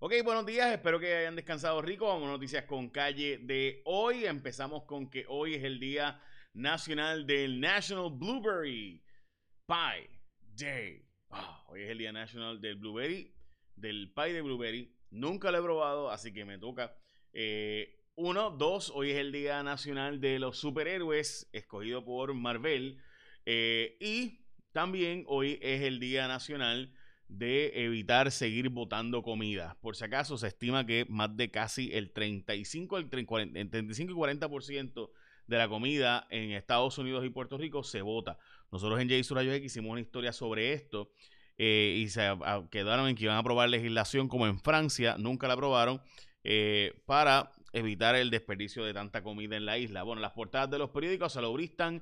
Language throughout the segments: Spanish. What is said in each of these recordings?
Ok, buenos días, espero que hayan descansado rico. Vamos a noticias con calle de hoy. Empezamos con que hoy es el Día Nacional del National Blueberry Pie Day. Ah, hoy es el Día Nacional del Blueberry, del pie de blueberry. Nunca lo he probado, así que me toca. Eh, uno, dos, hoy es el Día Nacional de los Superhéroes, escogido por Marvel. Eh, y también hoy es el Día Nacional de evitar seguir botando comida. Por si acaso, se estima que más de casi el 35, el 35 y 40% de la comida en Estados Unidos y Puerto Rico se bota. Nosotros en J Rayo X hicimos una historia sobre esto eh, y se quedaron en que iban a aprobar legislación como en Francia, nunca la aprobaron, eh, para evitar el desperdicio de tanta comida en la isla. Bueno, las portadas de los periódicos salubristas,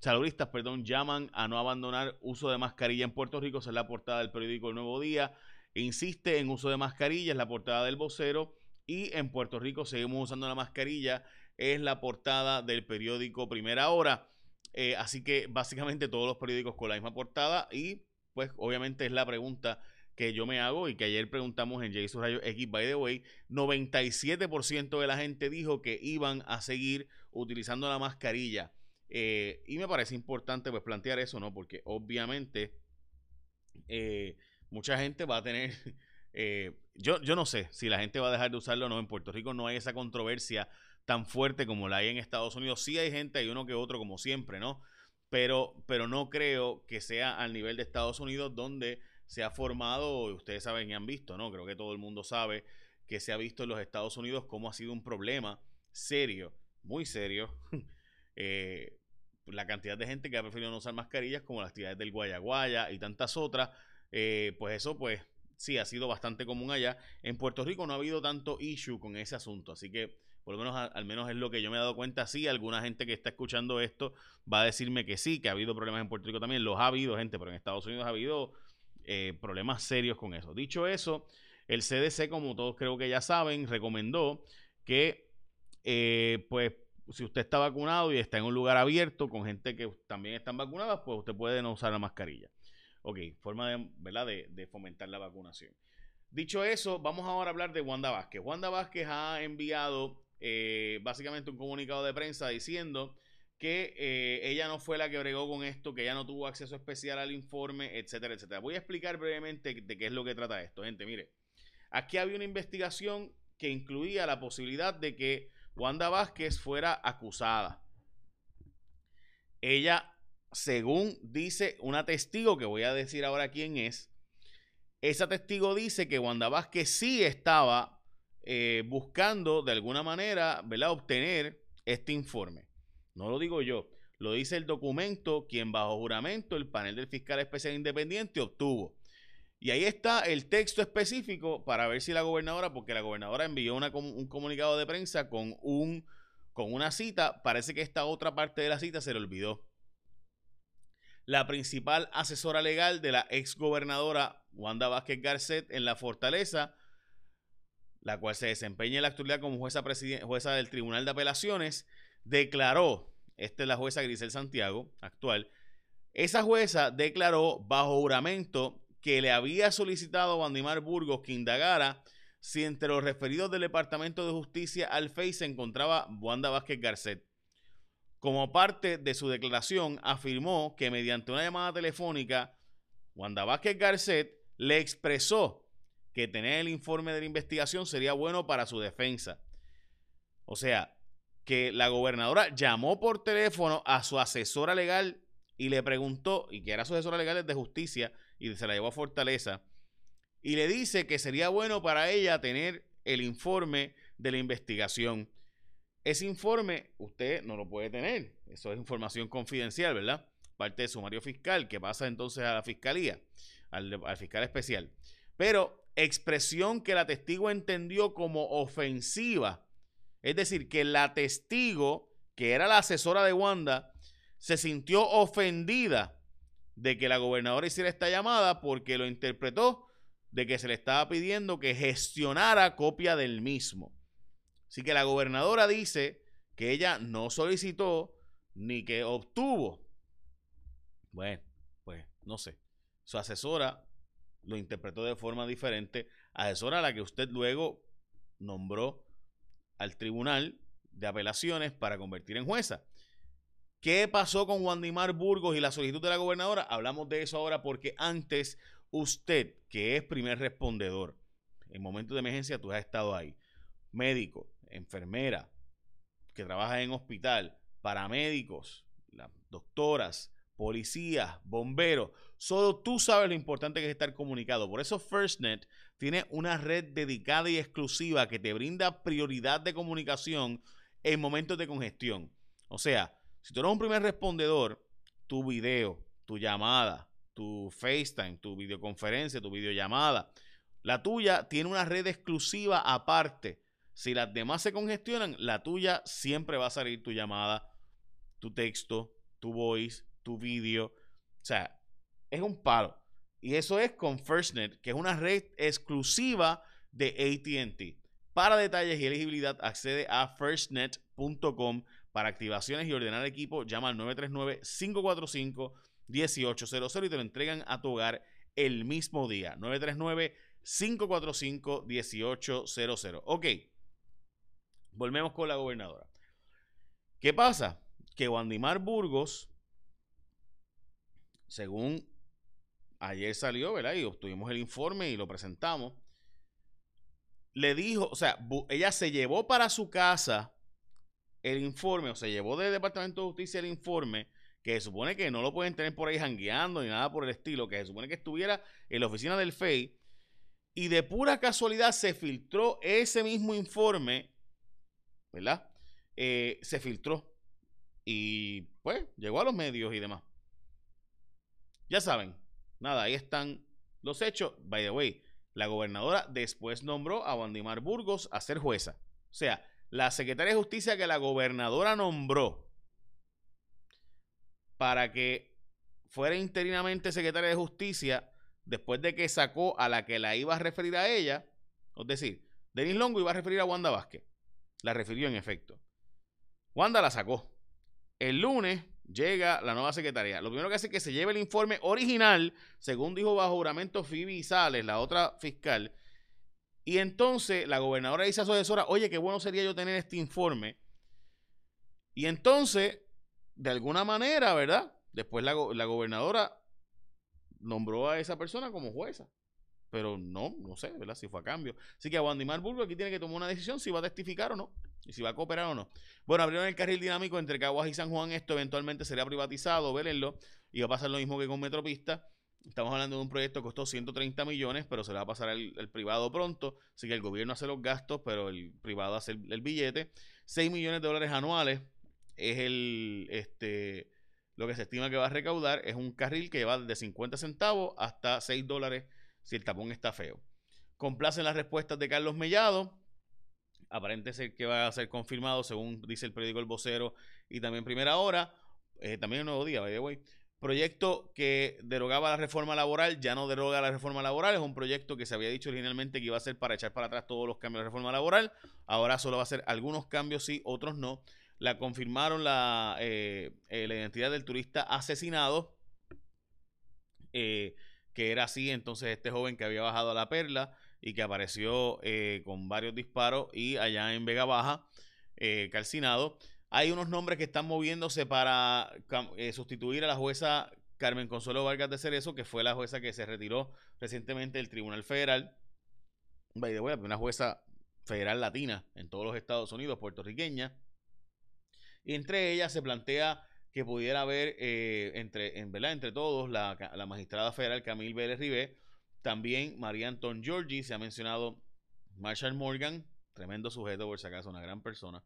salubristas perdón, llaman a no abandonar uso de mascarilla en Puerto Rico, esa es la portada del periódico El Nuevo Día, insiste en uso de mascarilla, es la portada del vocero, y en Puerto Rico seguimos usando la mascarilla, es la portada del periódico Primera Hora. Eh, así que básicamente todos los periódicos con la misma portada. Y pues obviamente es la pregunta que yo me hago y que ayer preguntamos en Jason Rayo X, by the way, 97% de la gente dijo que iban a seguir utilizando la mascarilla. Eh, y me parece importante pues plantear eso, ¿no? Porque obviamente eh, mucha gente va a tener, eh, yo, yo no sé si la gente va a dejar de usarlo o no. En Puerto Rico no hay esa controversia tan fuerte como la hay en Estados Unidos. Sí hay gente, hay uno que otro como siempre, ¿no? Pero, pero no creo que sea al nivel de Estados Unidos donde se ha formado, ustedes saben y han visto, ¿no? Creo que todo el mundo sabe que se ha visto en los Estados Unidos cómo ha sido un problema serio, muy serio, eh, la cantidad de gente que ha preferido no usar mascarillas, como las actividades del Guayaguaya y tantas otras, eh, pues eso, pues sí, ha sido bastante común allá. En Puerto Rico no ha habido tanto issue con ese asunto, así que por lo menos al menos es lo que yo me he dado cuenta. Sí, alguna gente que está escuchando esto va a decirme que sí, que ha habido problemas en Puerto Rico también. Los ha habido, gente, pero en Estados Unidos ha habido eh, problemas serios con eso. Dicho eso, el CDC, como todos creo que ya saben, recomendó que, eh, pues, si usted está vacunado y está en un lugar abierto con gente que también están vacunadas, pues usted puede no usar la mascarilla. Ok, forma de, ¿verdad? de, fomentar la vacunación. Dicho eso, vamos ahora a hablar de Wanda Vázquez. Wanda Vázquez ha enviado eh, básicamente un comunicado de prensa diciendo que eh, ella no fue la que bregó con esto, que ella no tuvo acceso especial al informe, etcétera, etcétera. Voy a explicar brevemente de qué es lo que trata esto, gente. Mire, aquí había una investigación que incluía la posibilidad de que Wanda Vázquez fuera acusada. Ella, según dice una testigo, que voy a decir ahora quién es, esa testigo dice que Wanda Vázquez sí estaba eh, buscando de alguna manera, ¿verdad?, obtener este informe. No lo digo yo, lo dice el documento quien bajo juramento el panel del fiscal especial independiente obtuvo. Y ahí está el texto específico para ver si la gobernadora, porque la gobernadora envió un comunicado de prensa con, un, con una cita, parece que esta otra parte de la cita se le olvidó. La principal asesora legal de la ex gobernadora Wanda Vázquez Garcet en la Fortaleza, la cual se desempeña en la actualidad como jueza, jueza del Tribunal de Apelaciones, declaró, esta es la jueza Grisel Santiago, actual, esa jueza declaró bajo juramento que le había solicitado a Wandimar Burgos que indagara si entre los referidos del Departamento de Justicia al FEI se encontraba Wanda Vázquez Garcet. Como parte de su declaración, afirmó que mediante una llamada telefónica, Wanda Vázquez Garcet le expresó que tener el informe de la investigación sería bueno para su defensa. O sea, que la gobernadora llamó por teléfono a su asesora legal y le preguntó, y que era su asesora legal de justicia, y se la llevó a Fortaleza, y le dice que sería bueno para ella tener el informe de la investigación. Ese informe usted no lo puede tener, eso es información confidencial, ¿verdad? Parte de sumario fiscal que pasa entonces a la fiscalía, al, al fiscal especial. Pero expresión que la testigo entendió como ofensiva es decir, que la testigo, que era la asesora de Wanda, se sintió ofendida de que la gobernadora hiciera esta llamada porque lo interpretó de que se le estaba pidiendo que gestionara copia del mismo. Así que la gobernadora dice que ella no solicitó ni que obtuvo. Bueno, pues no sé. Su asesora lo interpretó de forma diferente, asesora a la que usted luego nombró al tribunal de apelaciones para convertir en jueza. ¿Qué pasó con Wandimar Burgos y la solicitud de la gobernadora? Hablamos de eso ahora porque antes usted, que es primer respondedor, en momentos de emergencia tú has estado ahí, médico, enfermera, que trabaja en hospital, paramédicos, doctoras, policías, bomberos, solo tú sabes lo importante que es estar comunicado. Por eso FirstNet tiene una red dedicada y exclusiva que te brinda prioridad de comunicación en momentos de congestión. O sea, si tú eres un primer respondedor, tu video, tu llamada, tu FaceTime, tu videoconferencia, tu videollamada, la tuya tiene una red exclusiva aparte. Si las demás se congestionan, la tuya siempre va a salir tu llamada, tu texto, tu voice, tu video. O sea, es un palo. Y eso es con FirstNet, que es una red exclusiva de ATT. Para detalles y elegibilidad, accede a firstnet.com para activaciones y ordenar equipo, llama al 939-545-1800 y te lo entregan a tu hogar el mismo día. 939-545-1800. Ok, volvemos con la gobernadora. ¿Qué pasa? Que Wandimar Burgos, según ayer salió, ¿verdad? Y obtuvimos el informe y lo presentamos. Le dijo, o sea, ella se llevó para su casa el informe, o se llevó del Departamento de Justicia el informe, que se supone que no lo pueden tener por ahí jangueando ni nada por el estilo, que se supone que estuviera en la oficina del FEI, y de pura casualidad se filtró ese mismo informe, ¿verdad? Eh, se filtró y pues llegó a los medios y demás. Ya saben, nada, ahí están los hechos. By the way, la gobernadora después nombró a Wandimar Burgos a ser jueza. O sea, la secretaria de justicia que la gobernadora nombró para que fuera interinamente secretaria de justicia después de que sacó a la que la iba a referir a ella, es decir, Denis Longo iba a referir a Wanda Vázquez. La refirió en efecto. Wanda la sacó. El lunes llega la nueva secretaria. Lo primero que hace es que se lleve el informe original, según dijo bajo juramento Phoebe Sales, la otra fiscal, y entonces la gobernadora dice a su asesora, oye, qué bueno sería yo tener este informe. Y entonces, de alguna manera, ¿verdad? Después la, gobernadora nombró a esa persona como jueza. Pero no, no sé, ¿verdad? Si fue a cambio. Así que a Wandimar Burgo aquí tiene que tomar una decisión si va a testificar o no. Y si va a cooperar o no. Bueno, abrieron el carril dinámico entre Caguas y San Juan. Esto eventualmente sería privatizado, vélenlo. Y va a pasar lo mismo que con Metropista. Estamos hablando de un proyecto que costó 130 millones, pero se le va a pasar al, privado pronto. Así que el gobierno hace los gastos, pero el privado hace el, billete. 6 millones de dólares anuales es el este lo que se estima que va a recaudar. Es un carril que va desde 50 centavos hasta 6 dólares si el tapón está feo. Complacen las respuestas de Carlos Mellado. Aparente ser que va a ser confirmado, según dice el periódico El Vocero y también Primera Hora. Eh, también el Nuevo Día, by the. Proyecto que derogaba la reforma laboral, ya no deroga la reforma laboral, es un proyecto que se había dicho originalmente que iba a ser para echar para atrás todos los cambios de la reforma laboral, ahora solo va a ser algunos cambios sí, otros no. La confirmaron la, eh, eh, la identidad del turista asesinado, eh, que era así, entonces este joven que había bajado a la perla y que apareció con varios disparos y allá en Vega Baja, calcinado. Hay unos nombres que están moviéndose para eh, sustituir a la jueza Carmen Consuelo Vargas de Cerezo, que fue la jueza que se retiró recientemente del Tribunal Federal. Una jueza federal latina en todos los Estados Unidos, puertorriqueña. Y entre ellas se plantea que pudiera haber, eh, entre, en, ¿verdad? entre todos, la, magistrada federal Camille Vélez Ribé, también María Anton Giorgi, se ha mencionado Marshall Morgan, tremendo sujeto, por si acaso, una gran persona.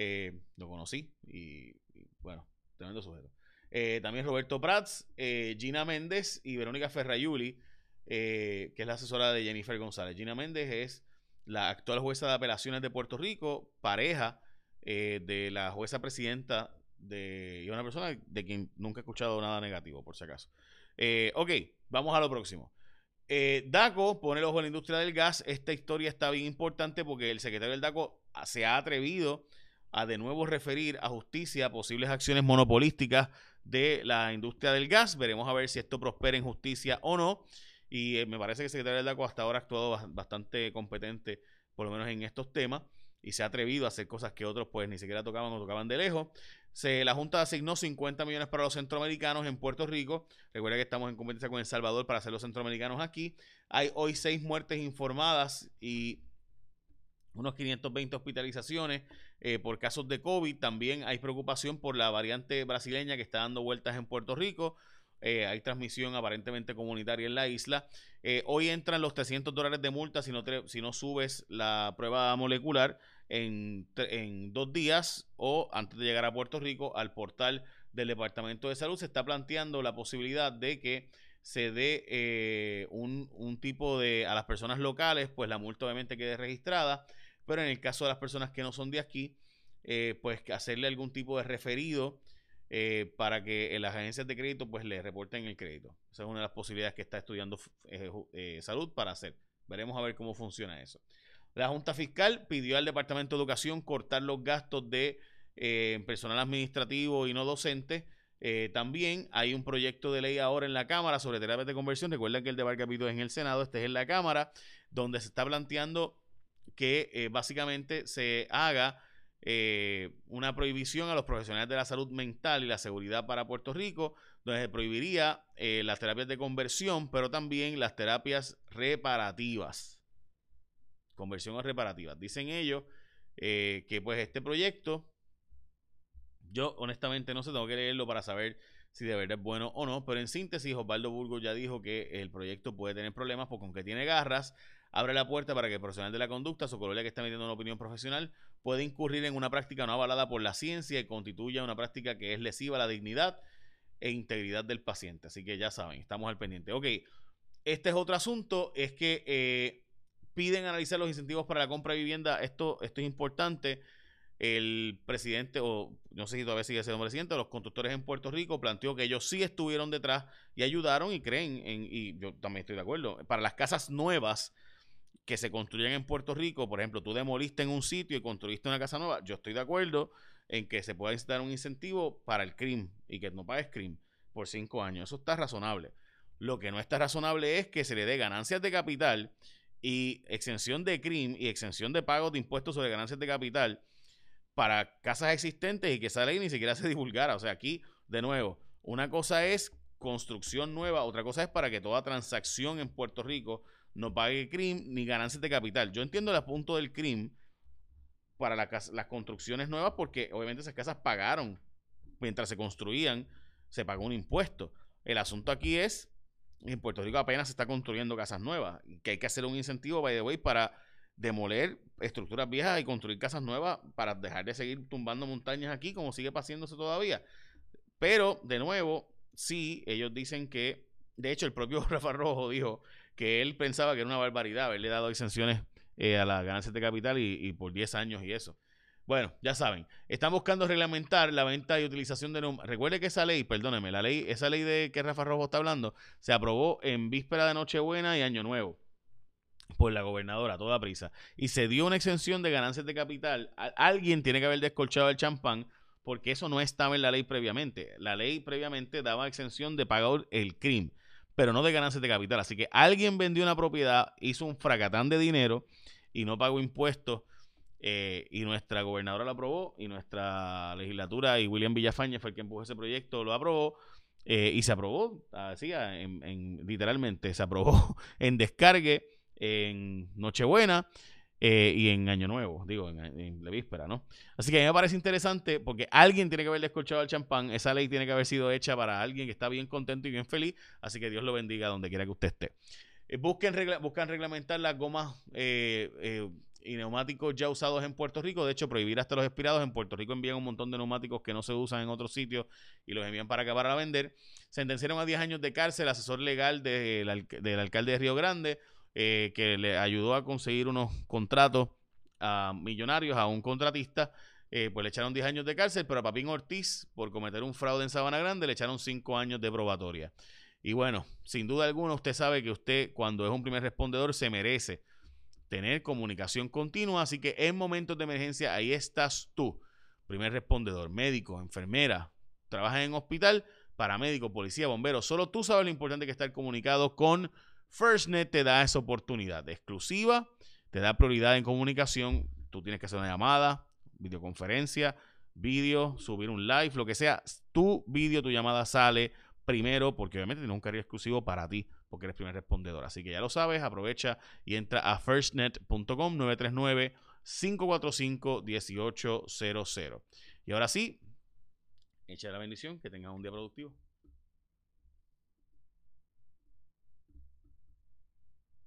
Eh, lo conocí y, bueno, tremendo sujeto. Eh, también Roberto Prats, eh, Gina Méndez y Verónica Ferrayuli, que es la asesora de Jennifer González. Gina Méndez es la actual jueza de apelaciones de Puerto Rico, pareja de la jueza presidenta de y una persona de quien nunca he escuchado nada negativo, por si acaso. ok, vamos a lo próximo. DACO pone el ojo en la industria del gas. Esta historia está bien importante porque el secretario del DACO se ha atrevido a de nuevo referir a justicia posibles acciones monopolísticas de la industria del gas. Veremos a ver si esto prospera en justicia o no. Y me parece que el secretario del DACO hasta ahora ha actuado bastante competente, por lo menos en estos temas, y se ha atrevido a hacer cosas que otros pues ni siquiera tocaban o tocaban de lejos. Se, la Junta asignó 50 millones para los centroamericanos en Puerto Rico. Recuerda que estamos en competencia con El Salvador para hacer los centroamericanos aquí. Hay hoy seis muertes informadas y unos 520 hospitalizaciones eh, por casos de COVID. También hay preocupación por la variante brasileña que está dando vueltas en Puerto Rico. Eh, hay transmisión aparentemente comunitaria en la isla. Eh, hoy entran los 300 dólares de multa si no, subes la prueba molecular en, en, dos días o antes de llegar a Puerto Rico al portal del Departamento de Salud. Se está planteando la posibilidad de que se dé eh, un, un, tipo de a las personas locales, pues la multa obviamente quede registrada, pero en el caso de las personas que no son de aquí, pues hacerle algún tipo de referido eh, para que en las agencias de crédito pues le reporten el crédito. Esa es una de las posibilidades que está estudiando eh, eh, Salud para hacer. Veremos a ver cómo funciona eso. La Junta Fiscal pidió al Departamento de Educación cortar los gastos de personal administrativo y no docente. también hay un proyecto de ley ahora en la Cámara sobre terapias de conversión. Recuerden que el debate capítulo es en el Senado, este es en la Cámara, donde se está planteando que básicamente se haga eh, una prohibición a los profesionales de la salud mental y la seguridad para Puerto Rico, donde se prohibiría eh, las terapias de conversión, pero también las terapias reparativas. Conversión o reparativas. Dicen ellos eh, que pues este proyecto, yo honestamente no sé, tengo que leerlo para saber si de verdad es bueno o no, pero en síntesis Osvaldo Burgos ya dijo que el proyecto puede tener problemas porque aunque tiene garras, abre la puerta para que el profesional de la conducta, su colega que está emitiendo una opinión profesional, pueda incurrir en una práctica no avalada por la ciencia y constituya una práctica que es lesiva a la dignidad e integridad del paciente. Así que ya saben, estamos al pendiente. Ok, este es otro asunto, es que eh, piden analizar los incentivos para la compra de vivienda. Esto, esto es importante. El presidente, o no sé si todavía sigue siendo presidente, los constructores en Puerto Rico planteó que ellos sí estuvieron detrás y ayudaron y creen, en, y yo también estoy de acuerdo, para las casas nuevas que se construyen en Puerto Rico, por ejemplo, tú demoliste en un sitio y construiste una casa nueva, yo estoy de acuerdo en que se pueda dar un incentivo para el CRIM y que no pagues CRIM por cinco años. Eso está razonable. Lo que no está razonable es que se le dé ganancias de capital y exención de CRIM y exención de pagos de impuestos sobre ganancias de capital para casas existentes y que esa ley ni siquiera se divulgara. O sea, aquí, de nuevo, una cosa es construcción nueva, otra cosa es para que toda transacción en Puerto Rico no pague CRIM ni ganancias de capital. Yo entiendo el punto del CRIM para las construcciones nuevas porque obviamente esas casas pagaron mientras se construían, se pagó un impuesto. El asunto aquí es, en Puerto Rico apenas se está construyendo casas nuevas, que hay que hacer un incentivo, by the way, para demoler estructuras viejas y construir casas nuevas para dejar de seguir tumbando montañas aquí como sigue pasándose todavía. Pero, de nuevo, sí, ellos dicen que, de hecho, el propio Rafa Rojo dijo que él pensaba que era una barbaridad haberle dado exenciones eh, a las ganancias de capital y, por 10 años y eso. Bueno, ya saben, están buscando reglamentar la venta y utilización de Recuerde que esa ley, perdóneme, la ley, esa ley de que Rafa Rojo está hablando, se aprobó en víspera de Nochebuena y Año Nuevo por la gobernadora, toda prisa. Y se dio una exención de ganancias de capital. alguien tiene que haber descolchado el champán porque eso no estaba en la ley previamente. La ley previamente daba exención de pagar el crimen pero no de ganancias de capital. Así que alguien vendió una propiedad, hizo un fracatán de dinero y no pagó impuestos. Eh, y nuestra gobernadora lo aprobó y nuestra legislatura y William Villafañe fue el que empujó ese proyecto, lo aprobó eh, y se aprobó, así, en, literalmente, se aprobó en descargue en Nochebuena eh, y en Año Nuevo, digo, en, la víspera, ¿no? Así que a mí me parece interesante porque alguien tiene que haber descorchado el champán, esa ley tiene que haber sido hecha para alguien que está bien contento y bien feliz, así que Dios lo bendiga donde quiera que usted esté. Eh, busquen, buscan reglamentar las gomas eh, y neumáticos ya usados en Puerto Rico, de hecho prohibir hasta los expirados, en Puerto Rico envían un montón de neumáticos que no se usan en otros sitios y los envían para acabar a vender. Sentenciaron a 10 años de cárcel asesor legal del alcalde de Río Grande, eh, que le ayudó a conseguir unos contratos a millonarios a un contratista. Eh, pues le echaron 10 años de cárcel, pero a Papín Ortiz, por cometer un fraude en Sabana Grande, le echaron 5 años de probatoria. Y bueno, sin duda alguna, usted sabe que usted, cuando es un primer respondedor, se merece tener comunicación continua. Así que en momentos de emergencia, ahí estás tú, primer respondedor, médico, enfermera, trabajas en hospital, paramédico, policía, bombero. Solo tú sabes lo importante que es estar comunicado con FirstNet te da esa oportunidad exclusiva, te da prioridad en comunicación. Tú tienes que hacer una llamada, videoconferencia, vídeo, subir un live, lo que sea. Tu vídeo, tu llamada sale primero porque obviamente tiene un carril exclusivo para ti porque eres primer respondedor. Así que ya lo sabes, aprovecha y entra a firstnet.com 939 545 1800. Y ahora sí, echa la bendición, que tengas un día productivo.